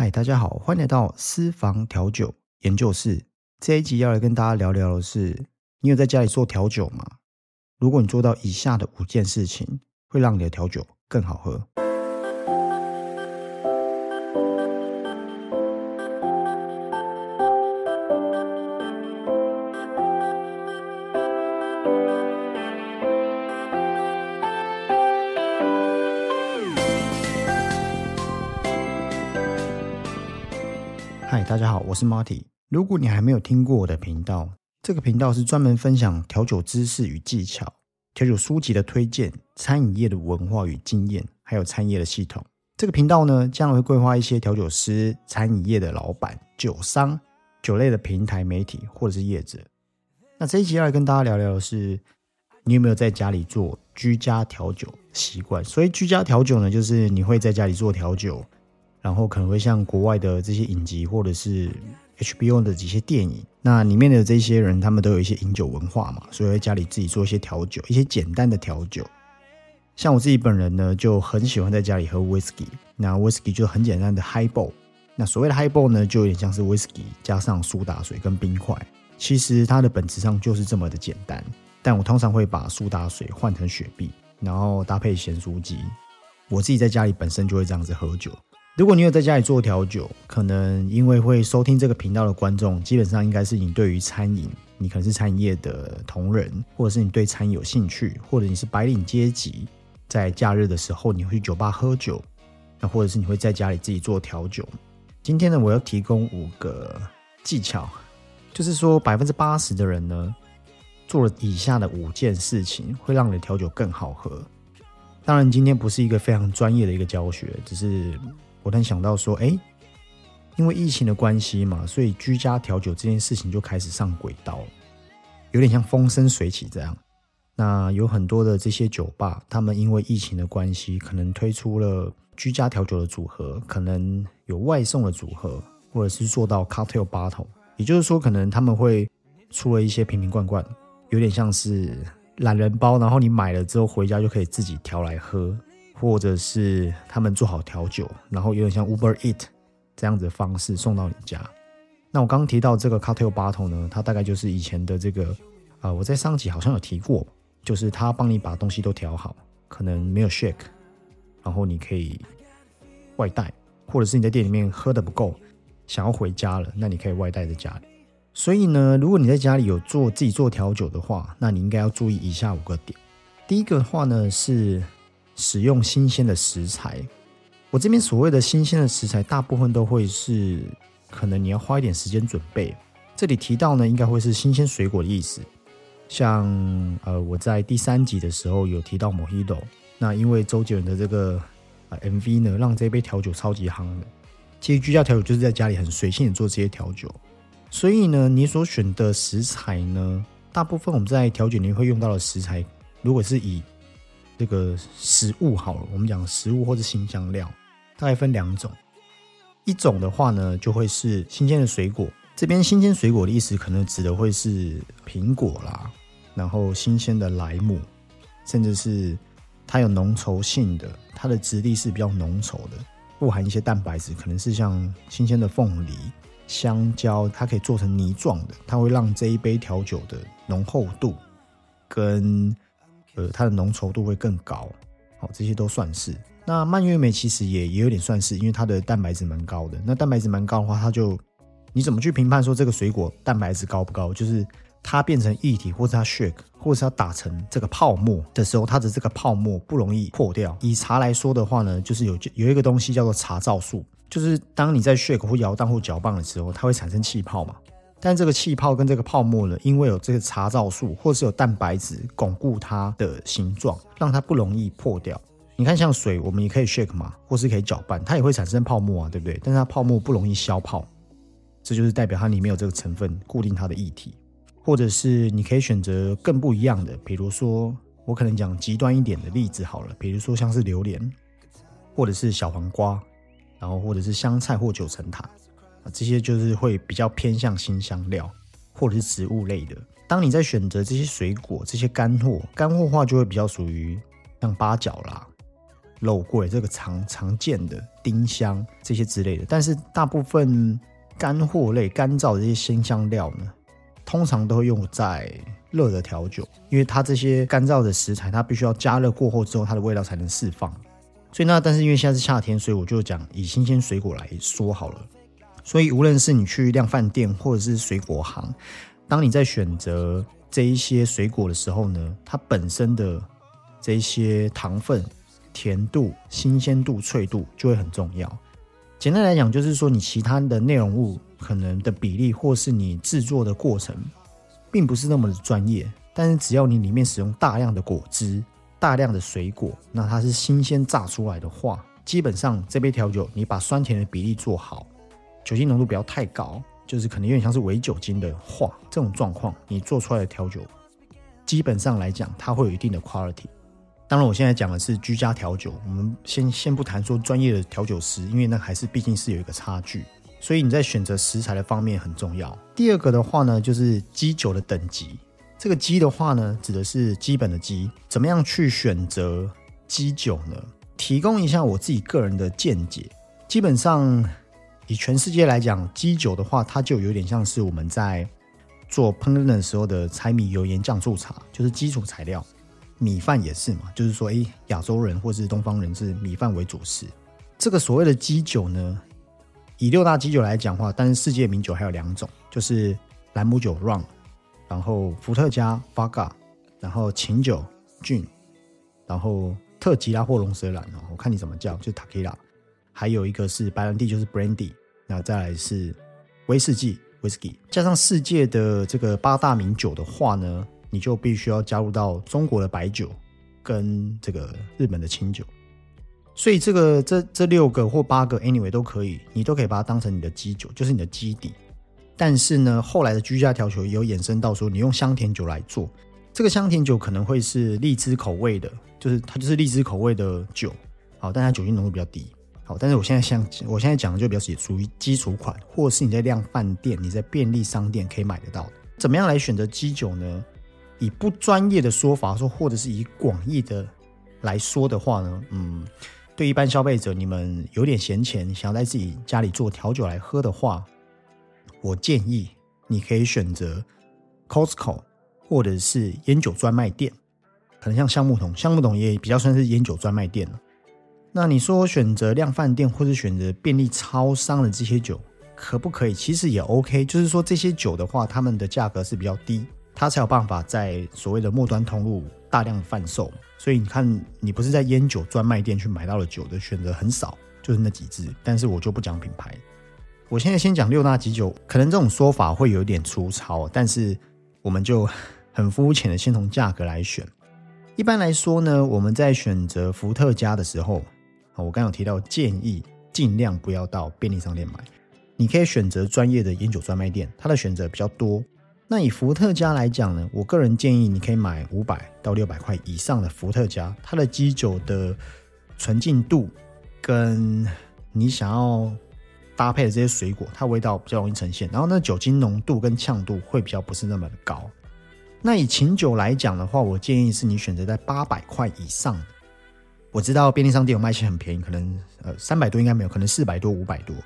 嗨，大家好，欢迎来到私房调酒研究室。这一集要来跟大家聊聊的是，你有在家里做调酒吗？如果你做到以下的五件事情，会让你的调酒更好喝。是 Marty。如果你还没有听过我的频道，这个频道是专门分享调酒知识与技巧、调酒书籍的推荐、餐饮业的文化与经验，还有餐业的系统。这个频道呢，将会规划一些调酒师、餐饮业的老板、酒商、酒类的平台媒体或者是业者。那这一集要来跟大家聊聊的是，你有没有在家里做居家调酒习惯？所以居家调酒呢，就是你会在家里做调酒。然后可能会像国外的这些影集，或者是 HBO 的这些电影，那里面的这些人，他们都有一些饮酒文化嘛，所以在家里自己做一些调酒，一些简单的调酒。像我自己本人呢，就很喜欢在家里喝 whisky，那 whisky 就很简单的 highball。那所谓的 highball 呢，就有点像是 whisky 加上苏打水跟冰块，其实它的本质上就是这么的简单。但我通常会把苏打水换成雪碧，然后搭配咸酥鸡。我自己在家里本身就会这样子喝酒。如果你有在家里做调酒，可能因为会收听这个频道的观众，基本上应该是你对于餐饮，你可能是餐饮业的同仁，或者是你对餐饮有兴趣，或者你是白领阶级，在假日的时候你会去酒吧喝酒，那或者是你会在家里自己做调酒。今天呢，我要提供五个技巧，就是说百分之八十的人呢，做了以下的五件事情，会让你的调酒更好喝。当然，今天不是一个非常专业的一个教学，只是。我突然想到说，哎，因为疫情的关系嘛，所以居家调酒这件事情就开始上轨道，有点像风生水起这样。那有很多的这些酒吧，他们因为疫情的关系，可能推出了居家调酒的组合，可能有外送的组合，或者是做到 cocktail bottle，也就是说，可能他们会出了一些瓶瓶罐罐，有点像是懒人包，然后你买了之后回家就可以自己调来喝。或者是他们做好调酒，然后有点像 Uber Eat 这样子的方式送到你家。那我刚刚提到这个 Cocktail Bottle 呢，它大概就是以前的这个，呃，我在上集好像有提过，就是他帮你把东西都调好，可能没有 Shake，然后你可以外带，或者是你在店里面喝的不够，想要回家了，那你可以外带在家里。所以呢，如果你在家里有做自己做调酒的话，那你应该要注意以下五个点。第一个的话呢是。使用新鲜的食材，我这边所谓的新鲜的食材，大部分都会是可能你要花一点时间准备。这里提到呢，应该会是新鲜水果的意思。像呃，我在第三集的时候有提到 Mojito，那因为周杰伦的这个 MV 呢，让这杯调酒超级夯的。其实居家调酒就是在家里很随性的做这些调酒，所以呢，你所选的食材呢，大部分我们在调酒里面会用到的食材，如果是以这个食物好了，我们讲食物或者新香料，大概分两种。一种的话呢，就会是新鲜的水果。这边新鲜水果的意思，可能指的会是苹果啦，然后新鲜的莱姆，甚至是它有浓稠性的，它的质地是比较浓稠的，富含一些蛋白质，可能是像新鲜的凤梨、香蕉，它可以做成泥状的，它会让这一杯调酒的浓厚度跟。呃，它的浓稠度会更高，好，这些都算是。那蔓越莓其实也也有点算是，因为它的蛋白质蛮高的。那蛋白质蛮高的话，它就你怎么去评判说这个水果蛋白质高不高？就是它变成液体，或者它 shake，或者它打成这个泡沫的时候，它的这个泡沫不容易破掉。以茶来说的话呢，就是有有一个东西叫做茶皂素，就是当你在 shake 或摇荡或搅拌的时候，它会产生气泡嘛。但这个气泡跟这个泡沫呢，因为有这个茶皂素，或是有蛋白质巩固它的形状，让它不容易破掉。你看，像水，我们也可以 shake 嘛，或是可以搅拌，它也会产生泡沫啊，对不对？但是它泡沫不容易消泡，这就是代表它里面有这个成分固定它的液体。或者是你可以选择更不一样的，比如说我可能讲极端一点的例子好了，比如说像是榴莲，或者是小黄瓜，然后或者是香菜或九层塔。这些就是会比较偏向新香料或者是植物类的。当你在选择这些水果、这些干货，干货话就会比较属于像八角啦，肉桂这个常常见的丁香这些之类的，但是大部分干货类、干燥的这些鲜香料呢，通常都会用在热的调酒，因为它这些干燥的食材，它必须要加热过后之后，它的味道才能释放。所以那但是因为现在是夏天，所以我就讲以新鲜水果来说好了。所以无论是你去量饭店或者是水果行，当你在选择这一些水果的时候呢，它本身的这一些糖分。甜度、新鲜度、脆度就会很重要。简单来讲，就是说你其他的内容物可能的比例，或是你制作的过程，并不是那么的专业。但是只要你里面使用大量的果汁、大量的水果，那它是新鲜榨出来的话，基本上这杯调酒你把酸甜的比例做好，酒精浓度不要太高，就是可能有点像是伪酒精的话，这种状况你做出来的调酒，基本上来讲它会有一定的 quality。当然，我现在讲的是居家调酒。我们先先不谈说专业的调酒师，因为那还是毕竟是有一个差距。所以你在选择食材的方面很重要。第二个的话呢，就是基酒的等级。这个基的话呢，指的是基本的基。怎么样去选择基酒呢？提供一下我自己个人的见解。基本上，以全世界来讲，基酒的话，它就有点像是我们在做烹饪的时候的柴米油盐酱醋茶，就是基础材料。米饭也是嘛，就是说，哎，亚洲人或是东方人是米饭为主食。这个所谓的基酒呢，以六大基酒来讲话，但是世界名酒还有两种，就是兰姆酒 （Rum），然后伏特加 （Vodka），然后琴酒 （Gin），然后特吉拉或龙舌兰哦，我看你怎么叫，就 Tequila。还有一个是白兰地，就是 Brandy，然后再来是威士忌 （Whisky），加上世界的这个八大名酒的话呢。你就必须要加入到中国的白酒跟这个日本的清酒，所以这个这这六个或八个 anyway 都可以，你都可以把它当成你的基酒，就是你的基底。但是呢，后来的居家调酒有衍生到说，你用香甜酒来做，这个香甜酒可能会是荔枝口味的，就是它就是荔枝口味的酒，好，但它酒精浓度比较低，好，但是我现在像我现在讲的就比较属于基础款，或是你在量饭店、你在便利商店可以买得到。怎么样来选择基酒呢？以不专业的说法说，或者是以广义的来说的话呢，嗯，对一般消费者，你们有点闲钱，想要在自己家里做调酒来喝的话，我建议你可以选择 Costco 或者是烟酒专卖店，可能像橡木桶，橡木桶也比较算是烟酒专卖店了。那你说选择量饭店或者选择便利超商的这些酒，可不可以？其实也 OK，就是说这些酒的话，他们的价格是比较低。它才有办法在所谓的末端通路大量贩售，所以你看，你不是在烟酒专卖店去买到的酒的选择很少，就是那几支。但是我就不讲品牌，我现在先讲六大基酒，可能这种说法会有点粗糙，但是我们就很肤浅的先从价格来选。一般来说呢，我们在选择伏特加的时候，我刚有提到建议尽量不要到便利商店买，你可以选择专业的烟酒专卖店，它的选择比较多。那以伏特加来讲呢，我个人建议你可以买五百到六百块以上的伏特加，它的基酒的纯净度跟你想要搭配的这些水果，它味道比较容易呈现。然后那酒精浓度跟呛度会比较不是那么的高。那以琴酒来讲的话，我建议是你选择在八百块以上。我知道便利商店有卖些很便宜，可能呃三百多应该没有，可能四百多五百多。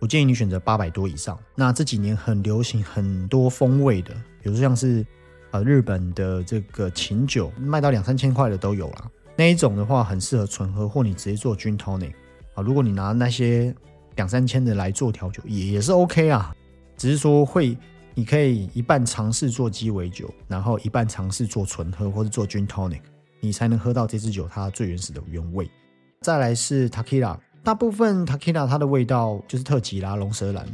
我建议你选择八百多以上。那这几年很流行很多风味的，比如说像是呃日本的这个琴酒，卖到两三千块的都有了。那一种的话，很适合纯喝，或你直接做 gin tonic 啊。如果你拿那些两三千的来做调酒，也也是 OK 啊。只是说会，你可以一半尝试做鸡尾酒，然后一半尝试做纯喝或者做 gin tonic，你才能喝到这支酒它最原始的原味。再来是 t a k i l a。大部分 t a k i l a 它的味道就是特吉拉、龙舌兰，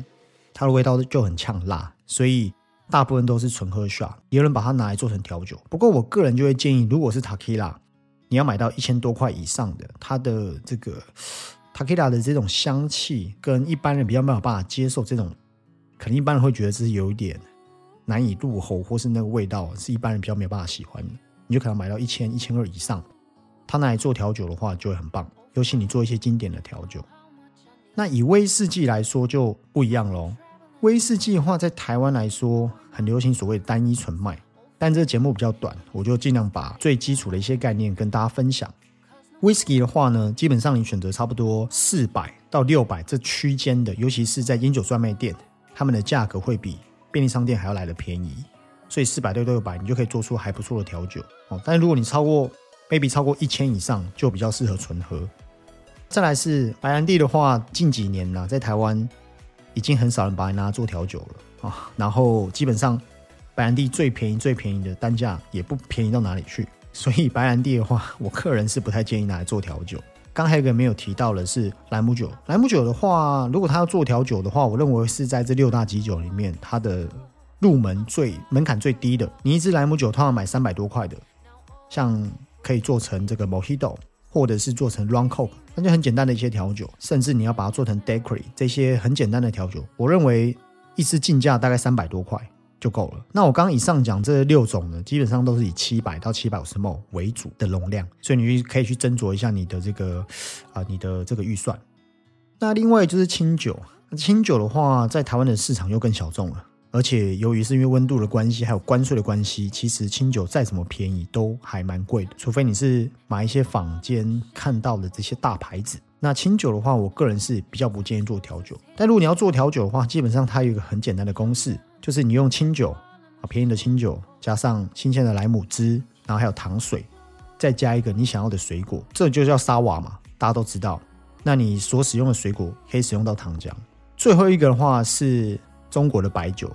它的味道就很呛辣，所以大部分都是纯喝 shot。有人把它拿来做成调酒，不过我个人就会建议，如果是 t a k i l a 你要买到一千多块以上的，它的这个 t a k i l a 的这种香气，跟一般人比较没有办法接受，这种可能一般人会觉得这是有一点难以入喉，或是那个味道是一般人比较没有办法喜欢的，你就可能买到一千、一千二以上，它拿来做调酒的话就会很棒。尤其你做一些经典的调酒，那以威士忌来说就不一样喽。威士忌的话，在台湾来说很流行所谓单一纯麦，但这个节目比较短，我就尽量把最基础的一些概念跟大家分享。Whisky 的话呢，基本上你选择差不多四百到六百这区间的，尤其是在烟酒专卖店，他们的价格会比便利商店还要来的便宜。所以四百到六百，你就可以做出还不错的调酒哦。但是如果你超过 maybe 超过一千以上，就比较适合纯喝。再来是白兰地的话，近几年呢，在台湾已经很少人把它拿做调酒了啊。然后基本上白兰地最便宜最便宜的单价也不便宜到哪里去。所以白兰地的话，我个人是不太建议拿来做调酒。刚还有一个没有提到的是兰姆酒。兰姆酒的话，如果他要做调酒的话，我认为是在这六大基酒里面，它的入门最门槛最低的。你一支莱姆酒通常买三百多块的，像可以做成这个 Mojito，或者是做成 Rum Coke，那就很简单的一些调酒。甚至你要把它做成 Daiquiri，这些很简单的调酒，我认为一支进价大概三百多块。就够了。那我刚刚以上讲这六种呢，基本上都是以七百到七百五十 ml 为主的容量，所以你可以去斟酌一下你的这个啊，你的这个预算。那另外就是清酒，清酒的话，在台湾的市场又更小众了，而且由于是因为温度的关系，还有关税的关系，其实清酒再怎么便宜都还蛮贵的，除非你是买一些坊间看到的这些大牌子。那清酒的话，我个人是比较不建议做调酒，但如果你要做调酒的话，基本上它有一个很简单的公式。就是你用清酒啊，便宜的清酒，加上新鲜的莱姆汁，然后还有糖水，再加一个你想要的水果，这就叫沙瓦嘛，大家都知道。那你所使用的水果可以使用到糖浆。最后一个的话是中国的白酒。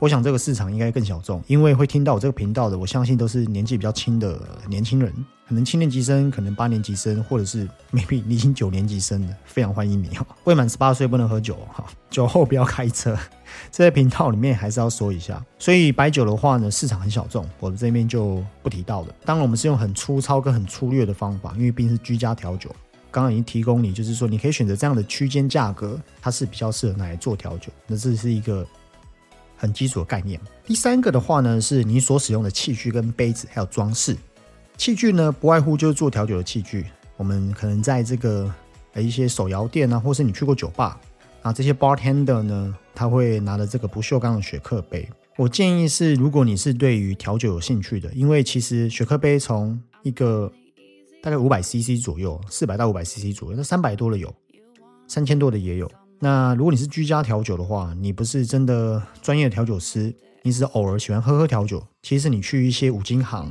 我想这个市场应该更小众，因为会听到我这个频道的，我相信都是年纪比较轻的年轻人，可能七年级生，可能八年级生，或者是 maybe 你已经九年级生的，非常欢迎你哈。未满十八岁不能喝酒哈，酒后不要开车。这些频道里面还是要说一下，所以白酒的话呢，市场很小众，我们这边就不提到了。当然，我们是用很粗糙跟很粗略的方法，因为毕竟是居家调酒，刚刚已经提供你，就是说你可以选择这样的区间价格，它是比较适合拿来做调酒。那这是一个。很基础的概念。第三个的话呢，是你所使用的器具跟杯子还有装饰。器具呢，不外乎就是做调酒的器具。我们可能在这个呃一些手摇店啊，或是你去过酒吧啊，这些 bartender 呢，他会拿着这个不锈钢的雪克杯。我建议是，如果你是对于调酒有兴趣的，因为其实雪克杯从一个大概五百 CC 左右，四百到五百 CC 左右，那三百多的有，三千多的也有。那如果你是居家调酒的话，你不是真的专业的调酒师，你只是偶尔喜欢喝喝调酒。其实你去一些五金行，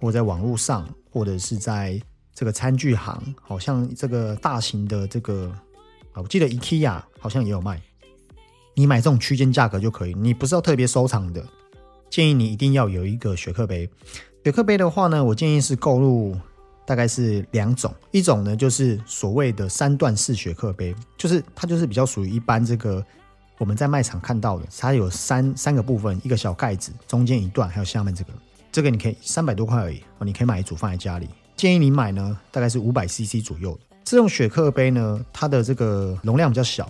或者在网络上，或者是在这个餐具行，好像这个大型的这个啊，我记得 IKEA 好像也有卖。你买这种区间价格就可以。你不是要特别收藏的，建议你一定要有一个雪克杯。雪克杯的话呢，我建议是购入。大概是两种，一种呢就是所谓的三段式雪克杯，就是它就是比较属于一般这个我们在卖场看到的，它有三三个部分，一个小盖子，中间一段，还有下面这个，这个你可以三百多块而已哦，你可以买一组放在家里。建议你买呢，大概是五百 CC 左右这种雪克杯呢，它的这个容量比较小，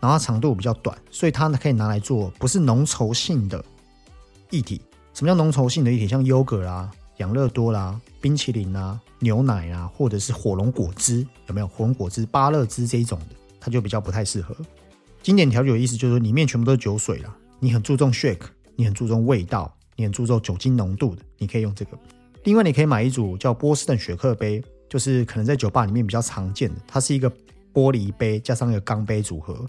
然后长度比较短，所以它呢可以拿来做不是浓稠性的液体。什么叫浓稠性的液体？像优格啦。养乐多啦、冰淇淋啊、牛奶啊，或者是火龙果汁，有没有火龙果汁、芭乐汁这一种的，它就比较不太适合。经典调酒的意思就是说，里面全部都是酒水啦。你很注重 shake，你很注重味道，你很注重酒精浓度的，你可以用这个。另外，你可以买一组叫波士顿雪克杯，就是可能在酒吧里面比较常见的，它是一个玻璃杯加上一个钢杯组合，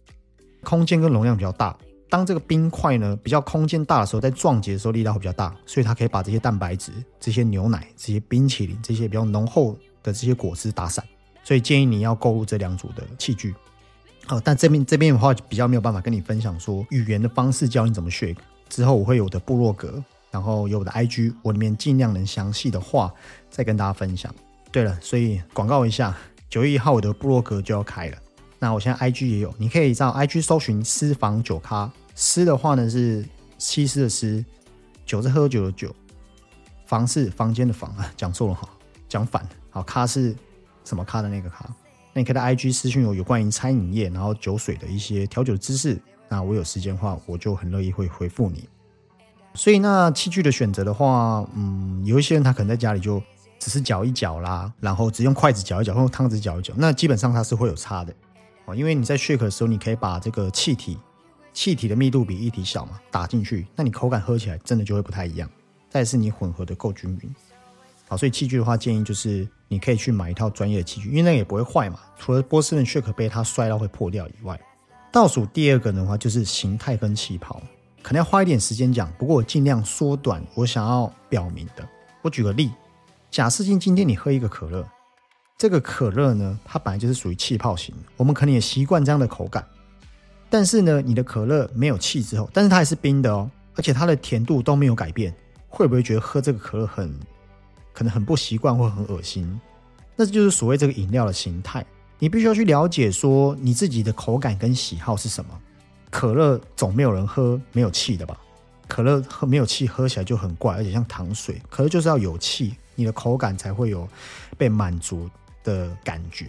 空间跟容量比较大。当这个冰块呢比较空间大的时候，在撞击的时候力道会比较大，所以它可以把这些蛋白质、这些牛奶、这些冰淇淋、这些比较浓厚的这些果汁打散。所以建议你要购入这两组的器具。好，但这边这边的话比较没有办法跟你分享说语言的方式教你怎么 shake。之后我会有的部落格，然后有我的 IG，我里面尽量能详细的话再跟大家分享。对了，所以广告一下，九月一号我的部落格就要开了。那我现在 I G 也有，你可以在 I G 搜寻私房酒咖。私的话呢是西施的私，酒是喝酒的酒，房是房间的房啊，讲错了哈，讲反了。好，咖是什么咖的那个咖？那你可以在 I G 私讯我有关于餐饮业然后酒水的一些调酒知识。那我有时间的话，我就很乐意会回复你。所以那器具的选择的话，嗯，有一些人他可能在家里就只是搅一搅啦，然后只用筷子搅一搅，或用汤匙搅一搅，那基本上它是会有差的。哦，因为你在 shake 的时候，你可以把这个气体，气体的密度比液体小嘛，打进去，那你口感喝起来真的就会不太一样。再是你混合的够均匀。好，所以器具的话，建议就是你可以去买一套专业的器具，因为那个也不会坏嘛。除了波士顿雪可杯它摔到会破掉以外，倒数第二个的话就是形态跟气泡，可能要花一点时间讲，不过我尽量缩短我想要表明的。我举个例，假设今今天你喝一个可乐，这个可乐呢，它本来就是属于气泡型，我们可能也习惯这样的口感。但是呢，你的可乐没有气之后，但是它还是冰的哦，而且它的甜度都没有改变，会不会觉得喝这个可乐很？可能很不习惯或很恶心，那这就是所谓这个饮料的形态。你必须要去了解说你自己的口感跟喜好是什么。可乐总没有人喝没有气的吧？可乐喝没有气喝起来就很怪，而且像糖水。可乐就是要有气，你的口感才会有被满足的感觉。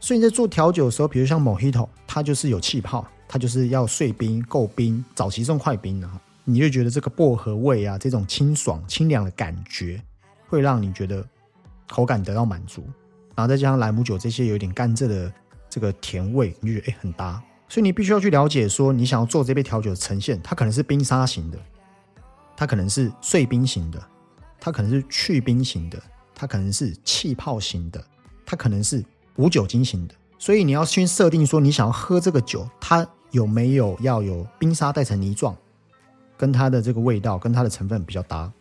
所以你在做调酒的时候，比如像 Mojito，它就是有气泡，它就是要碎冰够冰，早期送快冰的，你就觉得这个薄荷味啊，这种清爽清凉的感觉。会让你觉得口感得到满足，然后再加上莱姆酒这些有点甘蔗的这个甜味，你就觉得哎很搭。所以你必须要去了解说，你想要做这杯调酒的呈现，它可能是冰沙型的，它可能是碎冰型的，它可能是去冰型的，它可能是气泡型的，它可能是无酒精型的。所以你要先设定说，你想要喝这个酒，它有没有要有冰沙带成泥状，跟它的这个味道跟它的成分比较搭，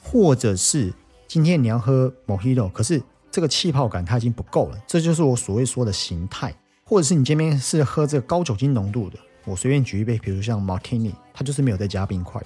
或者是。今天你要喝 Mojito，可是这个气泡感它已经不够了，这就是我所谓说的形态。或者是你今天是喝这个高酒精浓度的，我随便举一杯，比如像 Martini，它就是没有再加冰块。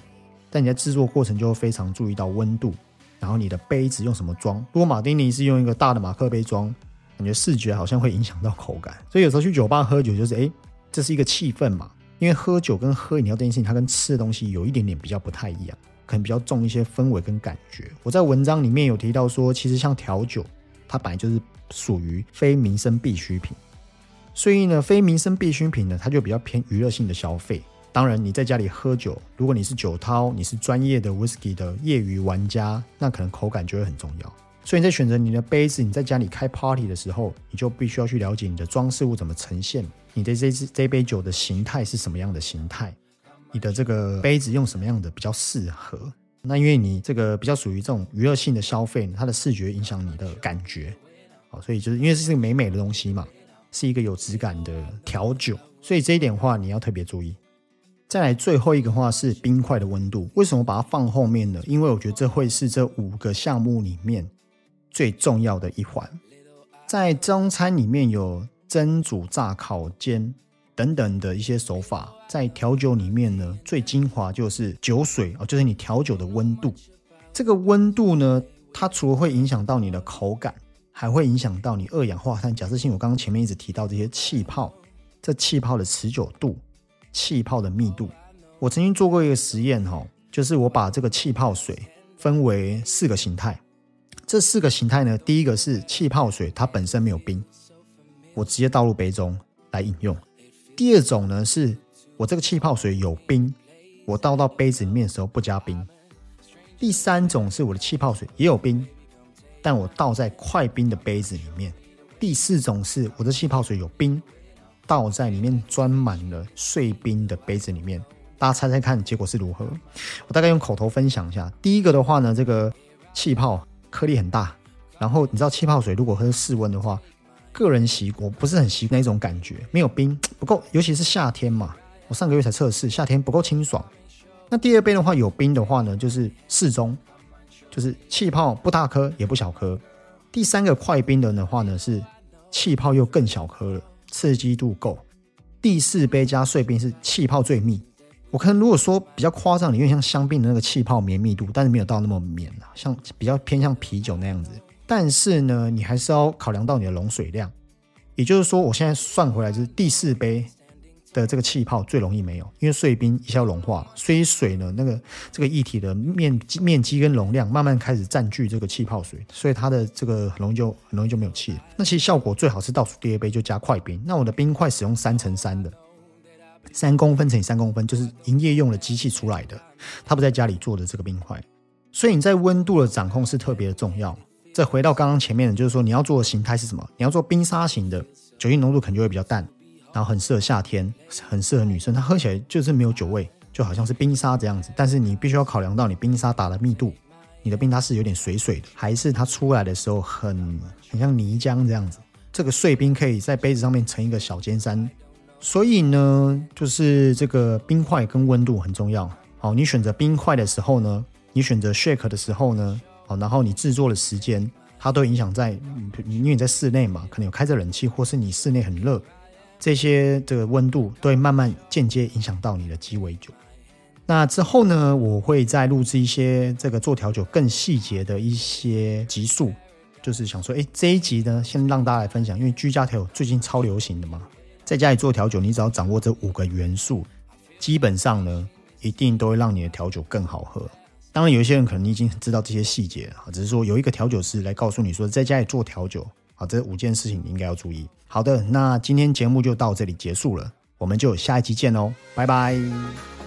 但你在制作过程就会非常注意到温度，然后你的杯子用什么装。如果马丁尼是用一个大的马克杯装，感觉视觉好像会影响到口感。所以有时候去酒吧喝酒就是，哎，这是一个气氛嘛。因为喝酒跟喝饮料这件事情，它跟吃的东西有一点点比较不太一样。可能比较重一些氛围跟感觉。我在文章里面有提到说，其实像调酒，它本来就是属于非民生必需品，所以呢，非民生必需品呢，它就比较偏娱乐性的消费。当然，你在家里喝酒，如果你是酒饕，你是专业的 whisky 的业余玩家，那可能口感就会很重要。所以你在选择你的杯子，你在家里开 party 的时候，你就必须要去了解你的装饰物怎么呈现，你的这这杯酒的形态是什么样的形态。你的这个杯子用什么样的比较适合？那因为你这个比较属于这种娱乐性的消费，它的视觉影响你的感觉，好，所以就是因为是个美美的东西嘛，是一个有质感的调酒，所以这一点话你要特别注意。再来最后一个话是冰块的温度，为什么把它放后面呢？因为我觉得这会是这五个项目里面最重要的一环。在中餐里面有蒸、煮、炸、烤、煎。等等的一些手法，在调酒里面呢，最精华就是酒水哦，就是你调酒的温度。这个温度呢，它除了会影响到你的口感，还会影响到你二氧化碳。假设性，我刚刚前面一直提到这些气泡，这气泡的持久度、气泡的密度。我曾经做过一个实验哈，就是我把这个气泡水分为四个形态。这四个形态呢，第一个是气泡水，它本身没有冰，我直接倒入杯中来饮用。第二种呢，是我这个气泡水有冰，我倒到杯子里面的时候不加冰。第三种是我的气泡水也有冰，但我倒在快冰的杯子里面。第四种是我的气泡水有冰，倒在里面装满了碎冰的杯子里面。大家猜猜看结果是如何？我大概用口头分享一下。第一个的话呢，这个气泡颗粒很大，然后你知道气泡水如果喝室温的话。个人习我不是很习那种感觉，没有冰不够，尤其是夏天嘛。我上个月才测试，夏天不够清爽。那第二杯的话有冰的话呢，就是适中，就是气泡不大颗也不小颗。第三个快冰的的话呢，是气泡又更小颗了，刺激度够。第四杯加碎冰是气泡最密。我可能如果说比较夸张，有点像香槟的那个气泡绵密度，但是没有到那么绵啊，像比较偏向啤酒那样子。但是呢，你还是要考量到你的溶水量，也就是说，我现在算回来就是第四杯的这个气泡最容易没有，因为碎冰一下融化，所以水呢，那个这个液体的面积面积跟容量慢慢开始占据这个气泡水，所以它的这个很容易就很容易就没有气。那其实效果最好是倒数第二杯就加快冰，那我的冰块使用三乘三的，三公分乘以三公分，就是营业用的机器出来的，它不在家里做的这个冰块，所以你在温度的掌控是特别的重要。再回到刚刚前面的，就是说你要做的形态是什么？你要做冰沙型的，酒精浓度可能就会比较淡，然后很适合夏天，很适合女生，它喝起来就是没有酒味，就好像是冰沙这样子。但是你必须要考量到你冰沙打的密度，你的冰它是有点水水的，还是它出来的时候很很像泥浆这样子？这个碎冰可以在杯子上面成一个小尖山。所以呢，就是这个冰块跟温度很重要。好，你选择冰块的时候呢，你选择 shake 的时候呢，好，然后你制作的时间，它都影响在，因为你在室内嘛，可能有开着冷气，或是你室内很热，这些这个温度都会慢慢间接影响到你的鸡尾酒。那之后呢，我会再录制一些这个做调酒更细节的一些集数，就是想说，哎，这一集呢，先让大家来分享，因为居家调酒最近超流行的嘛。在家里做调酒，你只要掌握这五个元素，基本上呢，一定都会让你的调酒更好喝。当然，有一些人可能你已经知道这些细节了，只是说有一个调酒师来告诉你说，在家里做调酒，啊，这五件事情你应该要注意。好的，那今天节目就到这里结束了，我们就下一期见喽，拜拜。